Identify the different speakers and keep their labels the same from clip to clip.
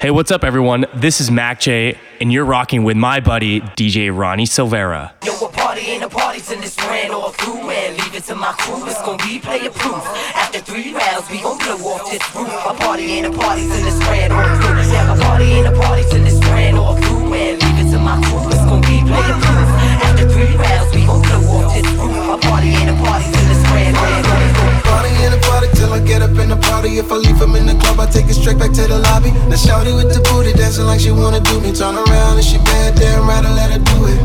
Speaker 1: Hey, what's up, everyone? This is Mac J, and you're rocking with my buddy DJ Ronnie Silvera.
Speaker 2: Yo, a party ain't a party till it's ran all through, man. Leave it to my crew, it's gonna be player proof. After three rounds, we gon' blow off this roof. A party ain't a party till it's ran all through. Yeah, a party ain't a party till it's ran all through, man. Leave it to my crew, it's gonna be player proof. After three rounds, we gon' blow off this roof. A party ain't a party till it's ran all through.
Speaker 3: Party in the party till I get up in the party. If I leave him in the club, I take it straight back to the lobby. Now it with the booty dancing like she wanna do me. Turn around and she bad, damn right, I let her do it.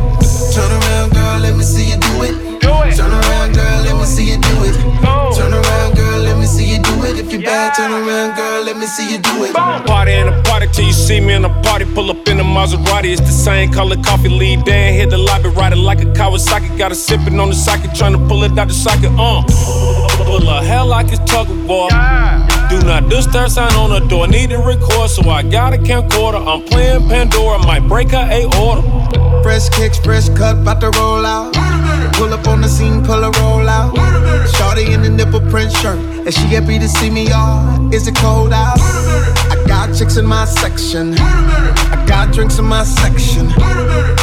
Speaker 3: Turn around, girl, let me see you do it.
Speaker 4: Do it.
Speaker 3: Turn around, girl, let me see you do it. Turn around, girl, me see you do it. If you bad, turn around, girl, let me see you do it.
Speaker 4: Party in a party till you see me in a party. Pull up in a Maserati. It's the same color coffee. Lead Dan hit the lobby, ride it like a Kawasaki. Got a sippin' on the socket, tryna pull it out the socket. Uh, pull a hell like it's tug of war. Do not disturb sign on the door. Need to record, so I got a camcorder. I'm playing Pandora, might break her a order.
Speaker 3: Fresh kicks, fresh cut, bout to roll out. Pull up on the scene, pull a roll out. Shorty in the nipple print shirt, and she happy to see me, y'all. Is it cold out? I got chicks in my section. I got drinks in my section.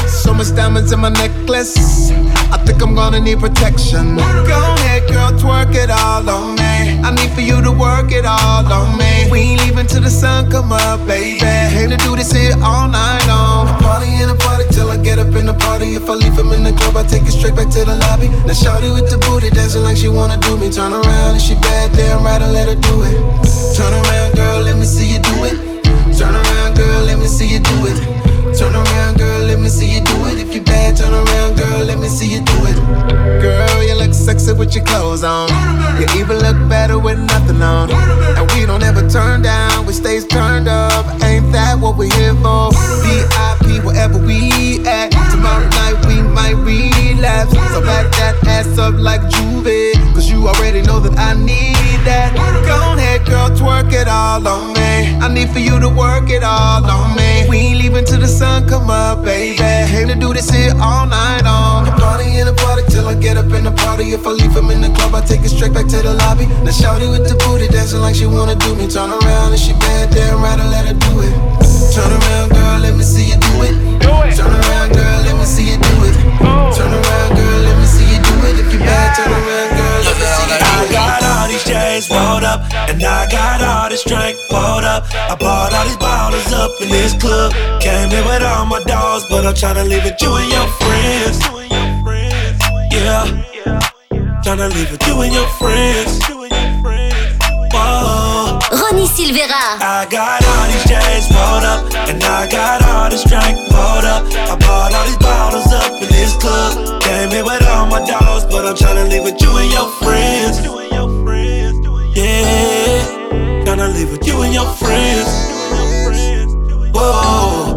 Speaker 3: So much diamonds in my necklace. I think I'm gonna need protection. Go ahead, girl, twerk it all on me. I need for you to work it all on me. We ain't leaving till the sun come up, baby. Hate to do this here all night long. Get up in the party. If I leave him in the club, I take it straight back to the lobby. Now shawty with the booty dancing like she wanna do me. Turn around and she bad, damn right, I let her do it. Turn around, girl, let me see you do it. Turn around, girl, let me see you do it. Turn around, girl, let me see you do it. If you bad, turn around, girl, let me see you do it. Girl, you look sexy with your clothes on. You even look better with nothing on. And don't ever turn down, we stays turned up. Ain't that what we're here for? VIP, wherever we at. Tomorrow night we might relapse. So back that ass up like Juve. You already know that I need that. Go ahead, girl, twerk it all on me. I need for you to work it all on me. We ain't leaving till the sun come up, baby. Came to do this here all night long. Party in the party till I get up in the party. If I leave him in the club, I take it straight back to the lobby. Now shawty with the booty dancing like she wanna do me. Turn around and she bad, damn right, I let her do it. Turn around, girl, let me see you do it.
Speaker 4: Do it.
Speaker 3: Turn around, girl, let me see you do it. Oh. Turn around, girl, let me see you do it. If you bad, turn around,
Speaker 5: got all these chains rolled up, and I got all this drink pulled up. I bought all these bottles up in this club. Came in with all my dogs, but I'm tryna leave it you and your friends. Yeah, tryna leave it you and your friends.
Speaker 6: Ronnie Silvera.
Speaker 5: I got all these chains rolled up, and I got all this drink pulled up. I bought all these bottles up in this club. Came in with all my dogs, but I'm tryna leave with you and your friends. Yeah, tryna leave with you and your friends. Whoa,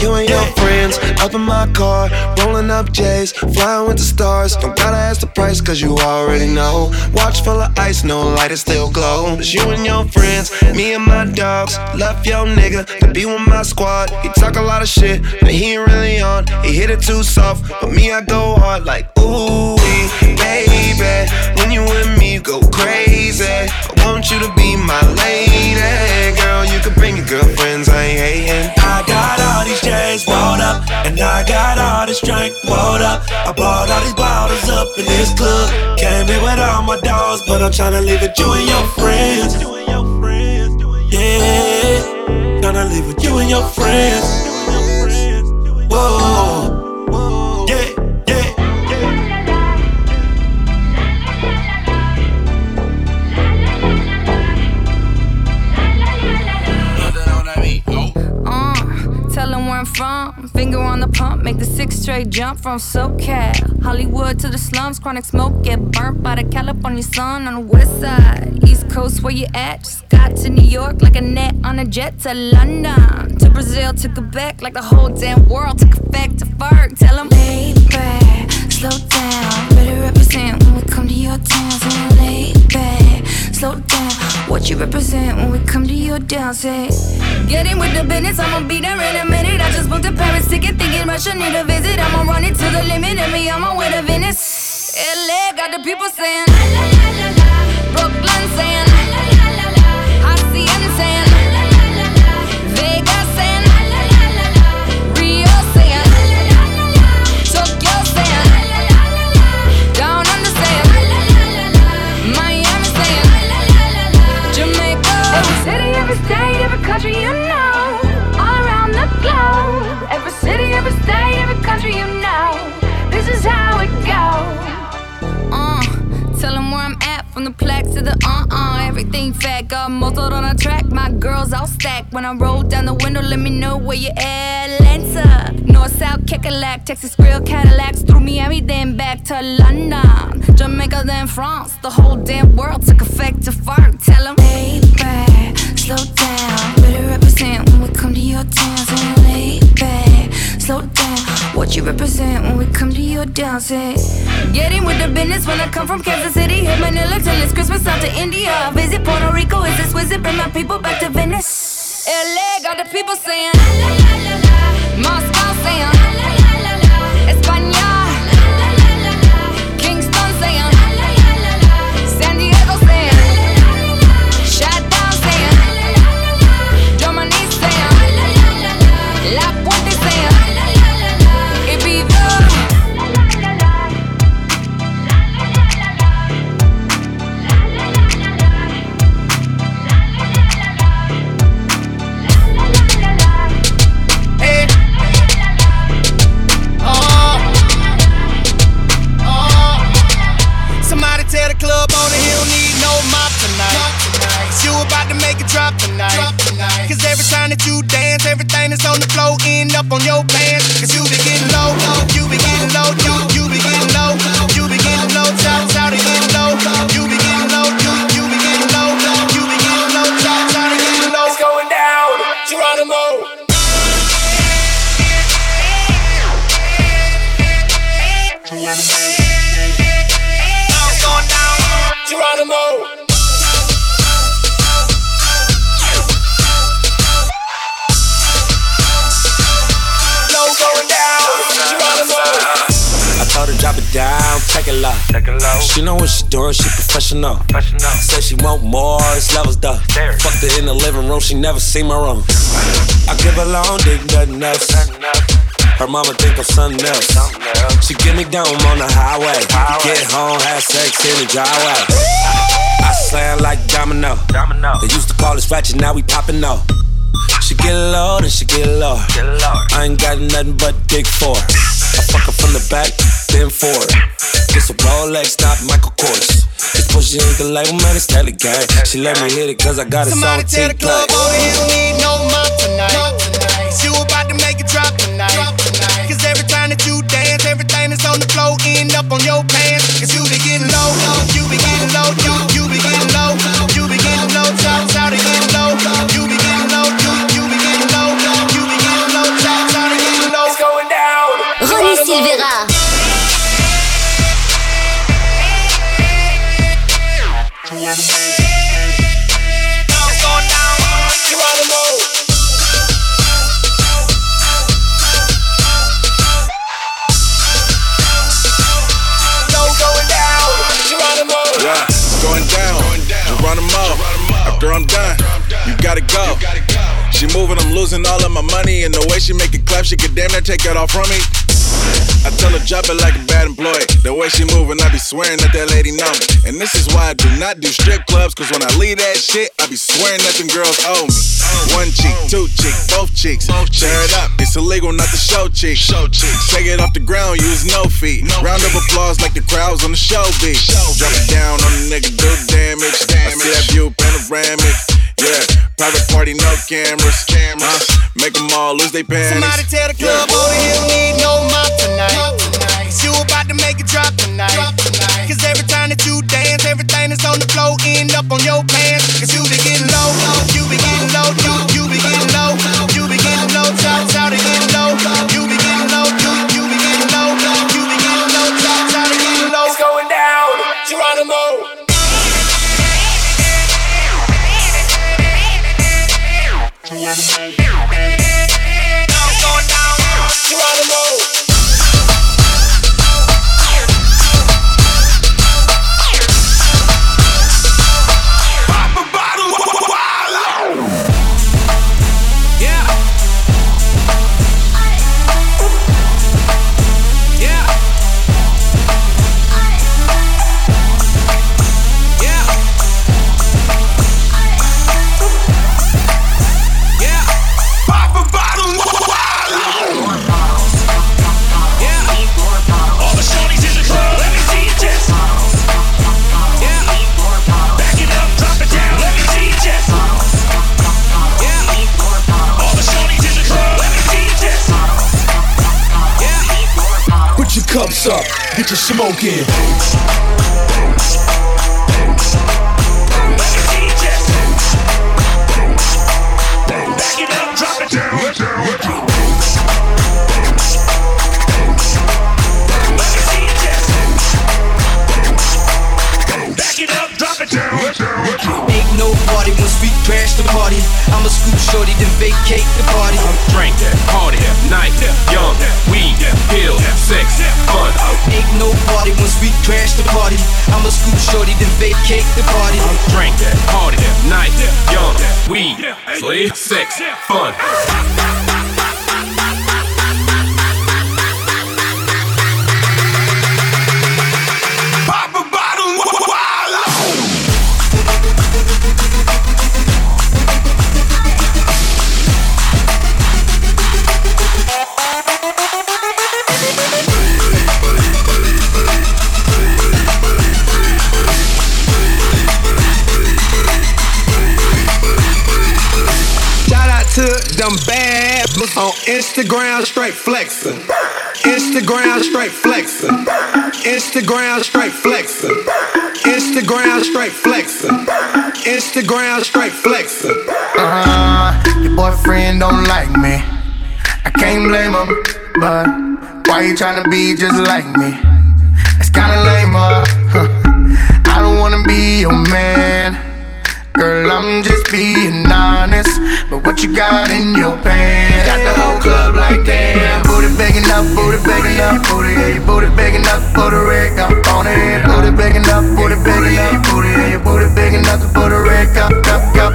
Speaker 3: You and your friends up in my car, rolling up J's, flying with the stars. Don't gotta ask the price, cause you already know. Watch full of ice, no light, it still glow. It's you and your friends, me and my dogs. Left your nigga to be with my squad. He talk a lot of shit, but he ain't really on. He hit it too soft, but me, I go hard like, ooh, baby. When you with me, you go crazy. I want you to be my lady. Girl, you can bring your girlfriends, I ain't hating.
Speaker 5: Got all these chains rolled up, and I got all this drink rolled up. I bought all these bottles up in this club. Came in with all my dogs, but I'm tryna leave it you and your friends. Yeah, tryna leave it you and your friends. Whoa,
Speaker 7: where I'm from. Finger on the pump, make the six straight jump from SoCal. Hollywood to the slums, chronic smoke, get burnt by the California sun on the west side. East Coast, where you at? Just got to New York like a net on a jet to London. To Brazil, to Quebec, like the whole damn world took effect to Ferg. Tell them, lay back, slow down. Better represent when we come to your town. So lay back, slow down. What you represent when we come to your town? Say, eh? get in with the business, I'ma be there in a minute. I just booked a Paris ticket, thinking Russia need a visit. I'ma run it to the limit, and me on my way to Venice. LA got the people saying, la la la la la. Brooklyn to the uh uh. Everything fat, got muzzled on a track. My girls all stacked. When I roll down the window, let me know where you at. Atlanta, North South, Kekalak, Texas Grill, Cadillacs. Through Miami, then back to London. Jamaica, then France. The whole damn world took effect to fart. Tell them, lay What you represent when we come to your dancing? Getting with the business when I come from Kansas City. Hit Manila till it's Christmas out to India. Visit Puerto Rico, is this visit? Bring my people back to Venice. LA got the people saying, la la la la la. Moscow saying,
Speaker 8: about to make it drop tonight. Cause every time that you dance, everything that's on the floor end up on your pants. Cause you be getting low, low, you be getting low, you,
Speaker 9: She know what she doing, she professional.
Speaker 10: Professional.
Speaker 9: Said she want more, it's levels though.
Speaker 10: There.
Speaker 9: Fucked her in the living room, she never seen my room. I give her long dick, nothing else. Her mama think I'm something else. She get me down on the highway. Get home, have sex in the driveway. I slam like domino.
Speaker 10: Domino.
Speaker 9: They used to call us ratchet, now we popping off. She get low, then she. Get low. I ain't got nothing but dick for her. I fuck her from the back, then forward. This a Rolex, not Michael Kors. This pussy ain't the label, man, it's Telly Gang. She let me hit it cause I got it
Speaker 8: Somebody
Speaker 9: on
Speaker 8: tell the club owner he don't need no mop tonight. You about to make it drop tonight. Cause every time that you dance, everything that's on the floor end up on your pants.
Speaker 11: After I'm done, you gotta go. She moving, I'm losing all of my money. And the way she make it clap, she could damn near take it all from me. I tell her drop it like a bad employee. The way she moving, I be swearing that that lady know me. And this is why I do not do strip clubs, cause when I leave that shit, I be swearing that them girls owe me. One cheek, two cheek, both cheeks. Tear it up, it's illegal not to show cheek. Show cheek. Take it off the ground, use no feet. Round of applause like the crowds on the show beat. Drop it down on the nigga, do damage. I see that view panoramic. Yeah, private party, no cameras. Cameras. Make them all lose their pants.
Speaker 8: Somebody tell the club owner he don't need no mop tonight. You about to make it drop tonight. Cause every time that you dance, everything that's on the floor end up on your pants. Cause you be getting low,
Speaker 9: up, get your smoke in.
Speaker 12: Back it up, drop it down. Back it up, drop it down.
Speaker 9: Ain't no party once we crash the party. I'ma scoop shorty, then vacate the party.
Speaker 13: Drink, party, night, young, weed, pills, sex, fun.
Speaker 9: Ain't no party once we crash the party. I'ma scoop shorty, then vacate the party.
Speaker 13: Drink, party, night, young, weed, sleep, sex, fun.
Speaker 14: Them bad bitches on Instagram straight flexing. Instagram straight flexing. Instagram straight flexing. Instagram straight flexing. Instagram straight flexing.
Speaker 15: Uh, huh. your boyfriend don't like me. I can't blame him, but why you tryna be just like me? It's kinda lame, uh, huh. I don't wanna be your man. Girl, I'm just being honest. But what you got in your pants? Got the whole club like damn. Booty big enough, booty big enough, booty, yeah, your booty big enough, put a red cup on it. Booty big enough, booty big enough, booty, yeah, your booty big enough to put a red cup, cup, cup.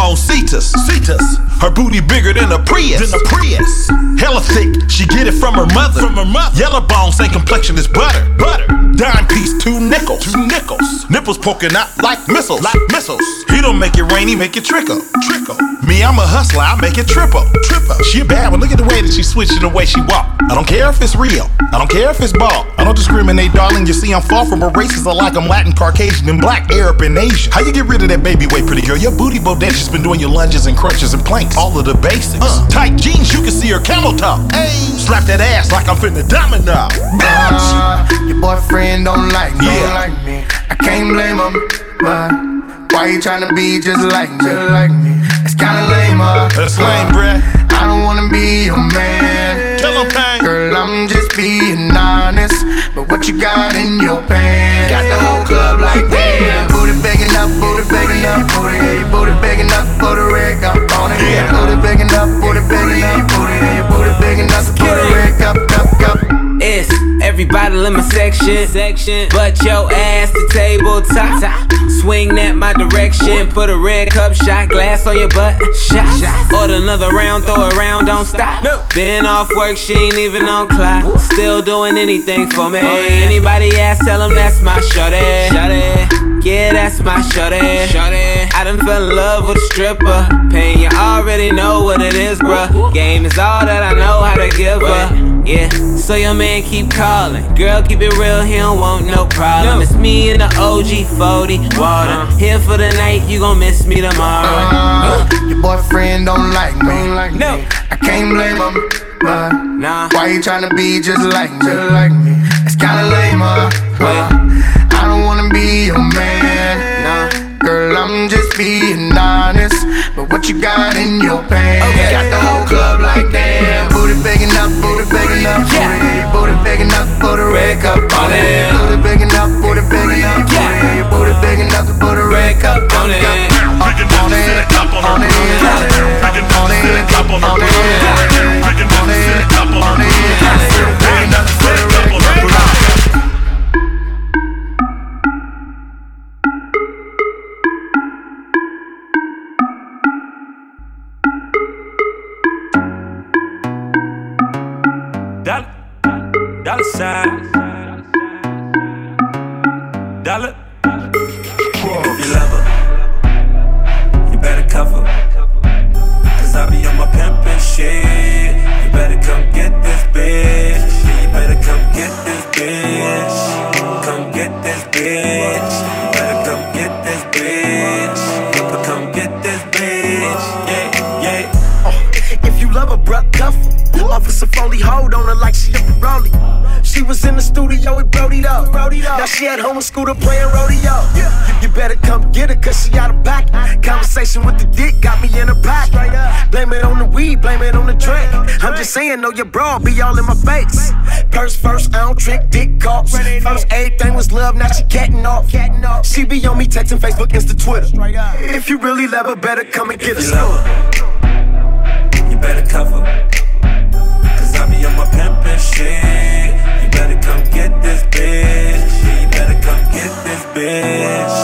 Speaker 16: on Cetus. Cetus. Her booty bigger than a Prius. Than a Prius. Hella thick, she get it from her mother. From her mother. Yellow bone, same complexion as butter. Butter. Dime piece, two nickels. Two nickels. Nipples poking out like missiles. Like missiles. He don't make it rainy, make it trickle. Trickle. Me, I'm a hustler, I make it triple. Triple. She a bad one, look at the way that she switching the way she walk. I don't care if it's real. I don't care if it's ball. I don't discriminate, darling. You see, I'm far from a racist. I like I'm Latin, Caucasian, and black, Arab, and Asian. How you get rid of that baby weight, pretty girl? Your booty bodacious been doing your lunges and crunches and planks. All of the basics. Uh. Tight jeans, you can see her camel toe. Hey, slap that ass like I'm finna domino.
Speaker 15: Uh, your boyfriend don't like me.
Speaker 16: Yeah.
Speaker 15: Don't like me. I can't blame him, but why you tryna be just like me? Just like me. It's kinda lame, uh.
Speaker 16: That's lame, bruh.
Speaker 15: I don't wanna be your man.
Speaker 16: Tell him, Pang.
Speaker 15: Girl, I'm just being honest. But what you got in your pants? Got the whole club like damn. Booty big enough, booty big enough, booty,
Speaker 17: It's everybody in my section, section. But your ass to table top. Swing that my direction. Put a red cup shot glass on your butt. Shot. Order another round, throw it around, don't stop. Been off work, she ain't even on clock. Still doing anything for me. Oh, Anybody ask, tell them that's my shorty. Shorty. Yeah, that's my shorty. Shorty. I done fell in love with a stripper. Pain, you already know what it is, bruh. Game is all that I know how to give her. Yeah, so your man keep calling. Girl, keep it real, he don't want no problem. It's me and the OG 40 water. Here for the night, you gon' miss me tomorrow.
Speaker 15: Uh, your boyfriend don't like me.
Speaker 17: No.
Speaker 15: I can't blame him, but
Speaker 17: Nah.
Speaker 15: why you tryna be just like me? Just like me. It's kinda lame, uh. Be your man.
Speaker 17: Nah.
Speaker 15: Girl, I'm just being honest. But what you got in your pants?
Speaker 17: Okay.
Speaker 15: Got the whole club like damn. Booty big enough, booty big enough.
Speaker 17: Yeah.
Speaker 15: Booty, yeah, booty big enough, put a red cup on it. Booty big enough, booty big enough. Booty,
Speaker 17: Yeah.
Speaker 15: yeah, booty big enough to put a red cup
Speaker 17: on it.
Speaker 15: On it, on it, on it, on it, on it,
Speaker 9: cover. Cause I be on my pimpin' shit. You better come get this bitch. You better come get this bitch. Come get this bitch. Better come get this bitch. Come get this bitch. Yeah, yeah.
Speaker 18: Uh, if you love a bruh. Officer Foley, hold
Speaker 9: on her like she a Broly. She was in the studio with Brody though. Now she at home with Scooter playing rodeo. You better come get her cause she out of pocket. Conversation with the dick got me in her pocket. Blame it on the weed, blame it on the drink. I'm just saying, know your bra be all in my face. Purse first, I don't trick dick cops. First, everything was love, now she catting off. She be on me texting Facebook, Insta, Twitter. If you really love her, better come and get her.
Speaker 10: You better cover. Cause I be on my pimpin' shit. Come get this bitch. You better come get this bitch.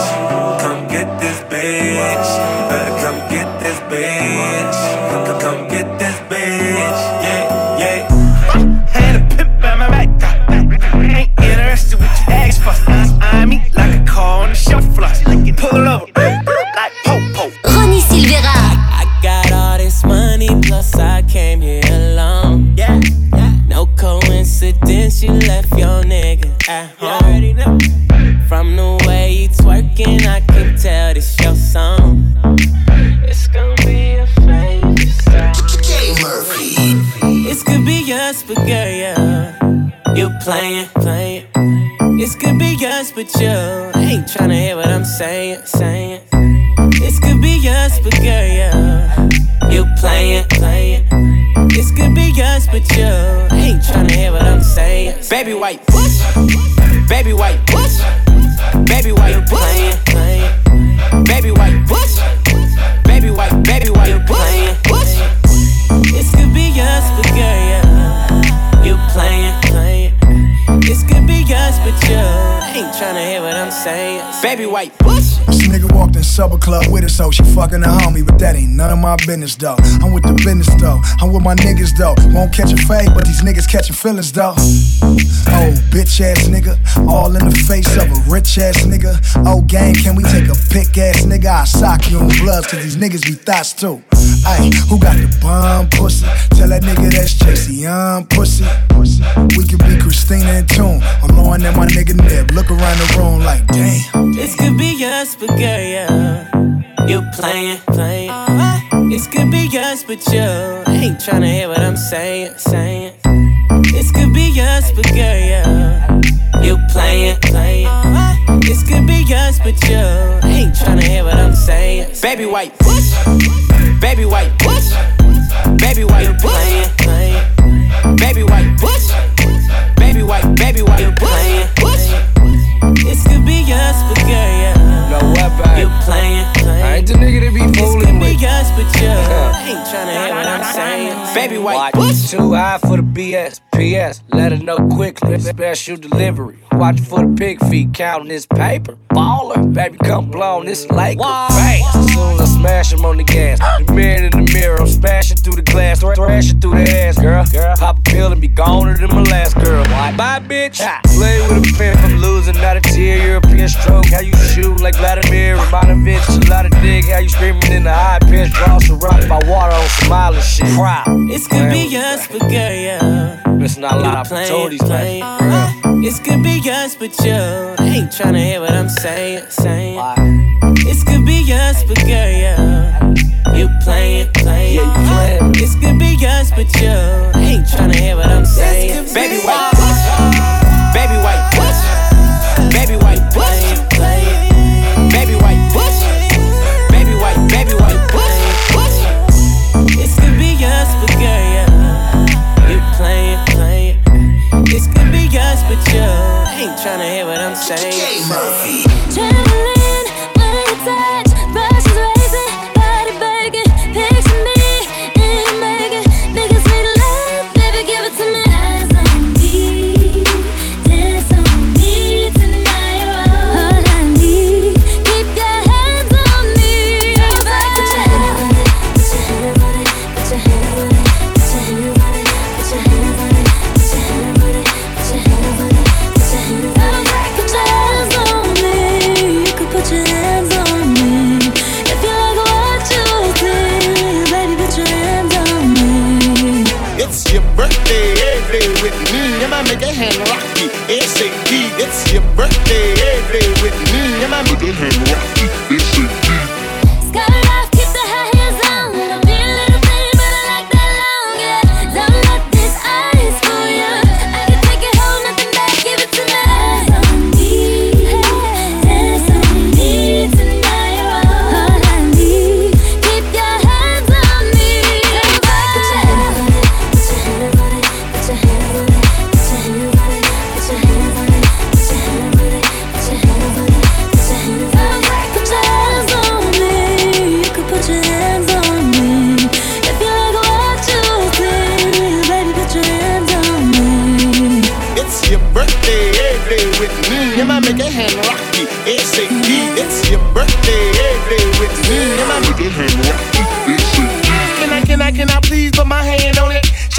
Speaker 19: Baby white push. This
Speaker 20: nigga walked in supper club with her, so she fucking a homie, but that ain't none of my business though. I'm with the business though. I'm with my niggas though. Won't catch a fade, but these niggas catching feelings though. Oh, bitch ass nigga, all in the face of a rich ass nigga. Oh, gang, can we take a pick ass nigga? I sock you in bloods, cause these niggas be thoughts too. Ayy, who got the bomb pussy? Tell that nigga that's Tracy, I'm pussy. We could be Christina and Tune. I'm knowing that my nigga Nib. Look around the room like, damn.
Speaker 19: This could be us, but girl, yeah. You playing, playing. This could be us, but you ain't trying to hear what I'm saying, saying. This could be us, but girl, yeah. You playing, playing. This could be us, but you ain't trying to hear what I'm saying. Baby white push, baby white white
Speaker 21: Watch too high for the BS. PS, let her know quickly. Special delivery. Watch for the pig feet, counting this paper. Baller, baby, come blow this lake. Fast. As soon as I smash him on the gas. The man in the mirror, I'm smashing through the glass, thra- thrashing through the ass, girl. Pop a pill and be goner than my last girl. Bye, bitch. Play with a pen from losing, not a tear. European stroke, how you shoot like Vladimir Ivanovic. A lot of dig, how you screaming in the high pitch. Draw surrounded by water on some island shit. Proud.
Speaker 19: This could be us, but girl, yeah.
Speaker 21: Missing out a lot of
Speaker 19: playing,
Speaker 21: opportunities, man.
Speaker 19: playing. Uh, this could be us, but you ain't tryna hear what I'm saying, saying. This could be us, but girl, yeah. You playing, playing. This could be us, but you ain't tryna hear what I'm saying. Baby white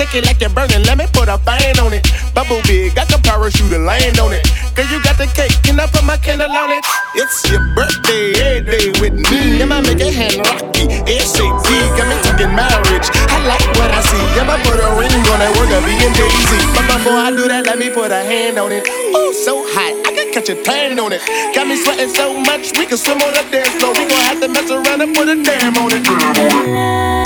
Speaker 22: Like
Speaker 19: you're burning, let me put a fan on it. Bubble big, got the parachute and land on it. Girl, you got the cake, can I put my candle on it? It's your birthday, every day with me. I'ma make a hand rocky, SAT, got me talking marriage. I like what I see, I'ma put a ring on that word of being Jay-Z. But before I do that, let me put a hand on it. Oh, so hot, I can catch a tan on it. Got me sweating so much, we can swim on the dance floor. We gon' have to mess around and put a dam on it.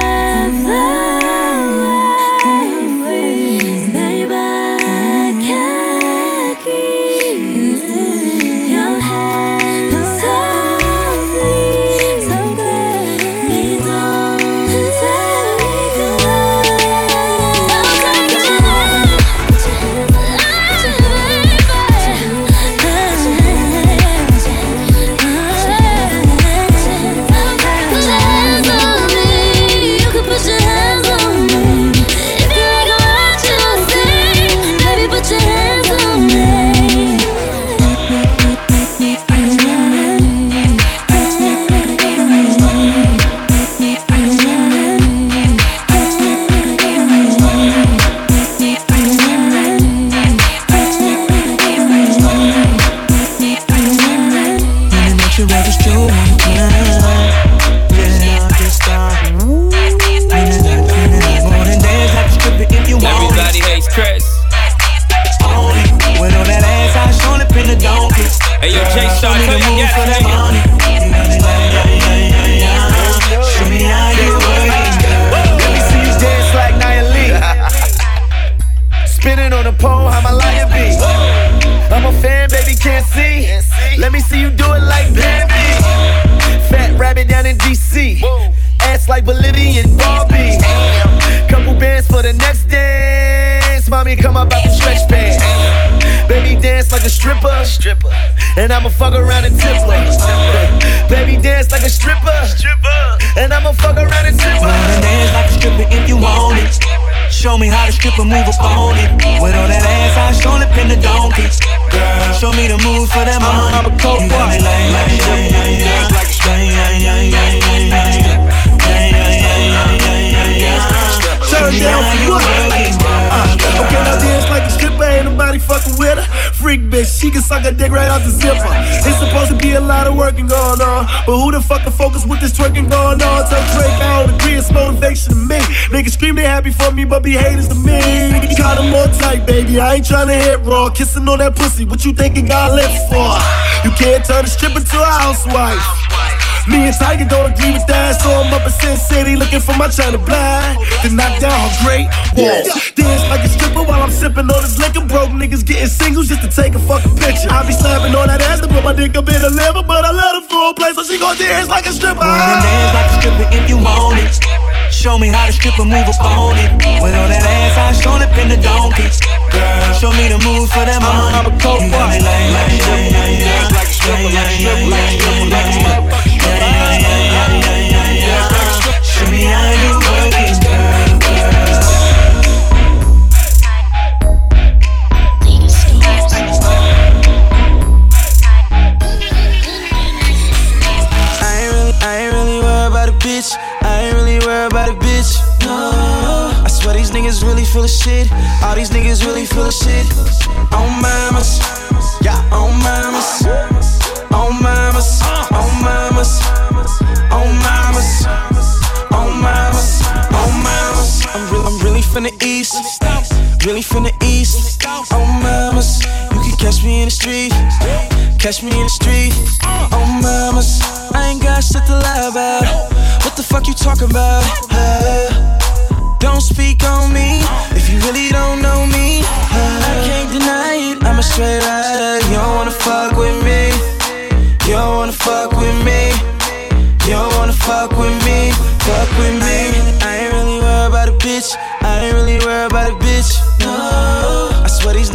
Speaker 23: Show me how
Speaker 19: to strip stripper
Speaker 23: move upon it. With all that ass, I shown up in the donkey. Girl, show me the moves for that money.
Speaker 19: I'm a coke
Speaker 23: You got me
Speaker 19: boy.
Speaker 23: like, like, yeah, yeah, yeah. Yeah, yeah, yeah, yeah, yeah, yeah. Yeah, yeah, yeah, yeah, yeah, yeah, yeah. Show
Speaker 19: Turn
Speaker 23: me
Speaker 19: down
Speaker 23: how
Speaker 19: for
Speaker 23: you
Speaker 19: what?
Speaker 23: work it, girl.
Speaker 19: Okay, now dance like a stripper, ain't nobody fucking with her. Freak bitch, she can suck a dick right out the zipper. It's supposed to be a lot of working going on, but who the fuck can focus with this twerking going on? Tell Drake I don't agree, it's motivation to me. Niggas scream they happy for me, but be haters to me. Got them more tight, baby. I ain't tryna hit raw, kissing on that pussy. What you thinking got lips for? You can't turn a stripper to a housewife. Me and Tiger don't agree with that, so I'm up in Sin City looking for my China blind. To knock down her great walls. Dance like a stripper while I'm sipping on this liquor. Broke niggas getting singles just to take a fucking picture. I be slapping on that ass to put my dick up in the liver, but I let her full play, so she gon' dance like a stripper.
Speaker 23: Wanna dance like a stripper if you want it. Show me how the stripper move upon it. With all that ass, I shown up in the donkey. Girl, show me the move for that money.
Speaker 19: I'm a coke
Speaker 23: You got me
Speaker 19: boy.
Speaker 23: like, like, yeah, yeah, yeah. Yeah, yeah, yeah, yeah, yeah, yeah. Yeah, yeah, yeah, yeah,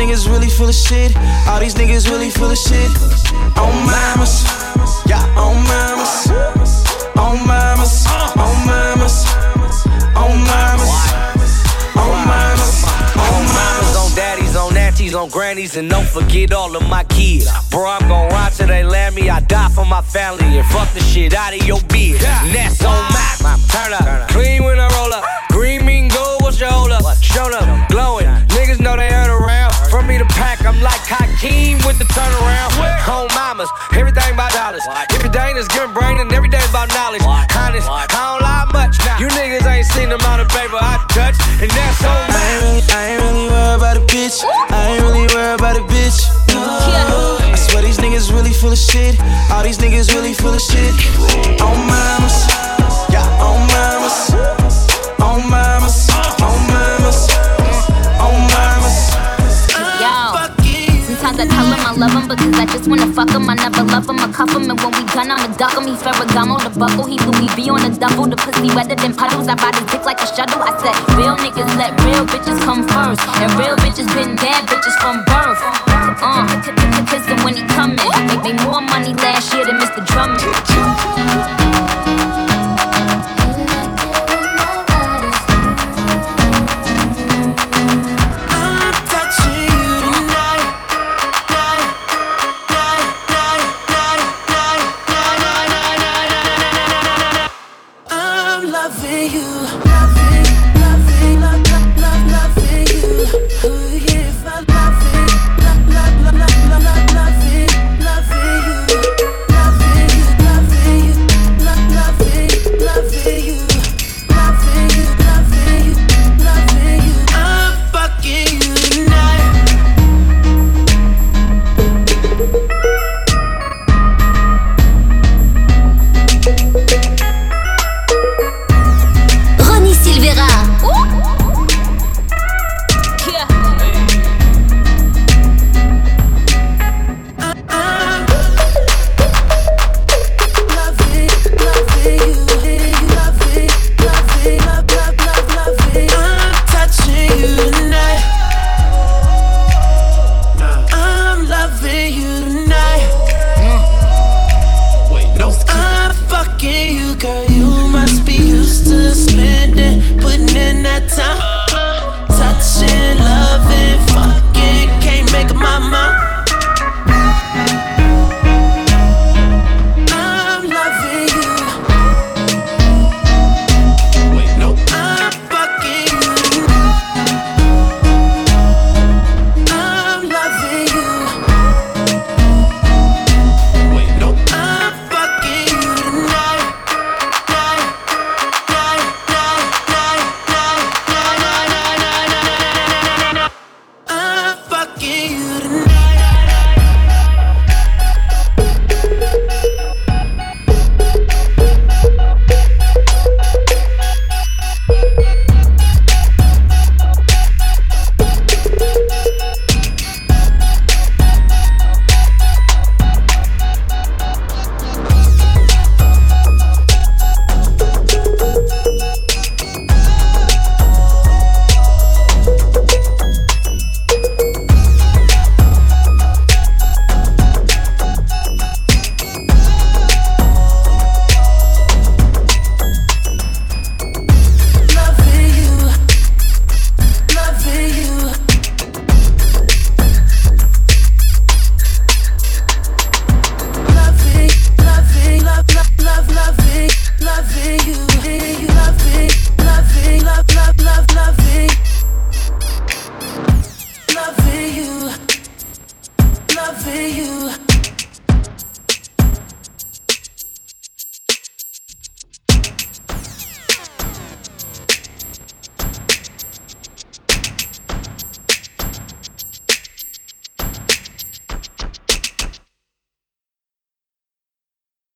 Speaker 21: niggas really full of shit. All these niggas really full of shit. On mamas. Yeah, on mamas. On mamas. On mamas. On mamas. On mamas. On mamas, on
Speaker 24: daddies, on aunties, on grannies, and don't forget all of my kids. Bro, I'm gon' ride till they land me. I die for my family and fuck the shit out of your beard. And that's on my turn up. Clean when I roll up. Green mean gold, what's your hold up? Show
Speaker 21: at the turnaround. Home mamas, everything about dollars. Everything is good brain and everything about knowledge. Honest, I don't lie much. You niggas ain't seen the amount of paper I touch, and that's on
Speaker 23: I ain't really, I ain't really worried about a bitch. I ain't really worried about a bitch. No. I swear these niggas really full of shit. All these niggas really full of shit. On mamas, yeah, on mamas, on mamas,
Speaker 25: sometimes I tell him I love him because I just wanna fuck him. I never love him, I cuff him, and when we done, I'ma duck him. He Ferragamo the buckle, he Louis V on the duffel. The pussy wetter than puddles. I ride his dick like a shuttle. I said, real niggas let real bitches come first, and real bitches been bad bitches from birth. Uh, kiss him when he coming. Make me more money last year than Mr. Drummond.